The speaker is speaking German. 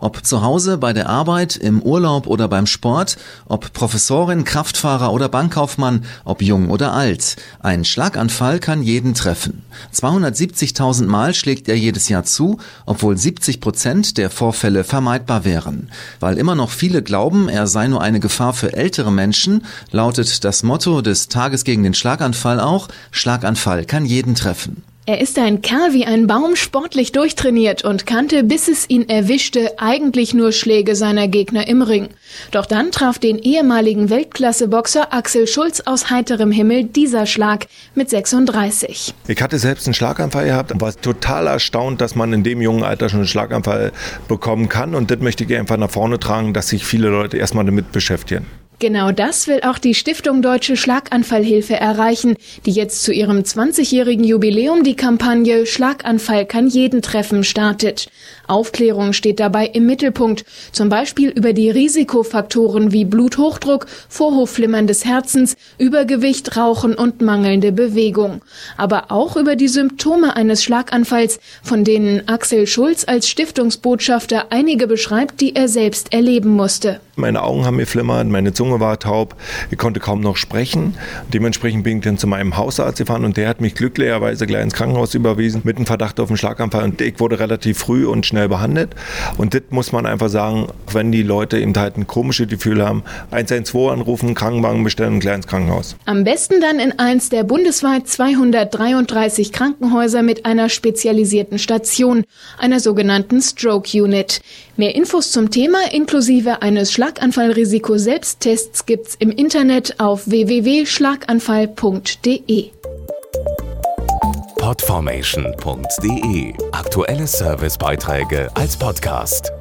Ob zu Hause, bei der Arbeit, im Urlaub oder beim Sport, ob Professorin, Kraftfahrer oder Bankkaufmann, ob jung oder alt. Ein Schlaganfall kann jeden treffen. 270.000 Mal schlägt er jedes Jahr zu, obwohl 70 Prozent der Vorfälle vermeidbar wären. Weil immer noch viele glauben, er sei nur eine Gefahr für ältere Menschen, lautet das Motto des Tages gegen den Schlaganfall auch, Schlaganfall kann jeden treffen. Er ist ein Kerl wie ein Baum, sportlich durchtrainiert und kannte, bis es ihn erwischte, eigentlich nur Schläge seiner Gegner im Ring. Doch dann traf den ehemaligen Weltklasse-Boxer Axel Schulz aus heiterem Himmel dieser Schlag mit 36. Ich hatte selbst einen Schlaganfall gehabt und war total erstaunt, dass man in dem jungen Alter schon einen Schlaganfall bekommen kann. Und das möchte ich einfach nach vorne tragen, dass sich viele Leute erstmal damit beschäftigen. Genau das will auch die Stiftung Deutsche Schlaganfallhilfe erreichen, die jetzt zu ihrem 20-jährigen Jubiläum die Kampagne Schlaganfall kann jeden treffen startet. Aufklärung steht dabei im Mittelpunkt, zum Beispiel über die Risikofaktoren wie Bluthochdruck, Vorhofflimmern des Herzens, Übergewicht, Rauchen und mangelnde Bewegung. Aber auch über die Symptome eines Schlaganfalls, von denen Axel Schulz als Stiftungsbotschafter einige beschreibt, die er selbst erleben musste. Meine Augen haben mir flimmert, meine Zunge war taub, ich konnte kaum noch sprechen. Dementsprechend bin ich dann zu meinem Hausarzt gefahren und der hat mich glücklicherweise gleich ins Krankenhaus überwiesen mit einem Verdacht auf einen Schlaganfall und ich wurde relativ früh und schnell behandelt. Und das muss man einfach sagen, wenn die Leute eben halt ein komisches Gefühl haben, 112 anrufen, Krankenwagen bestellen und gleich ins Krankenhaus. Am besten dann in eins der bundesweit 233 Krankenhäuser mit einer spezialisierten Station, einer sogenannten Stroke Unit. Mehr Infos zum Thema inklusive eines Schlaganfalls Schlaganfallrisiko-Selbsttests gibt's im Internet auf www.schlaganfall.de. Podformation.de Aktuelle Servicebeiträge als Podcast.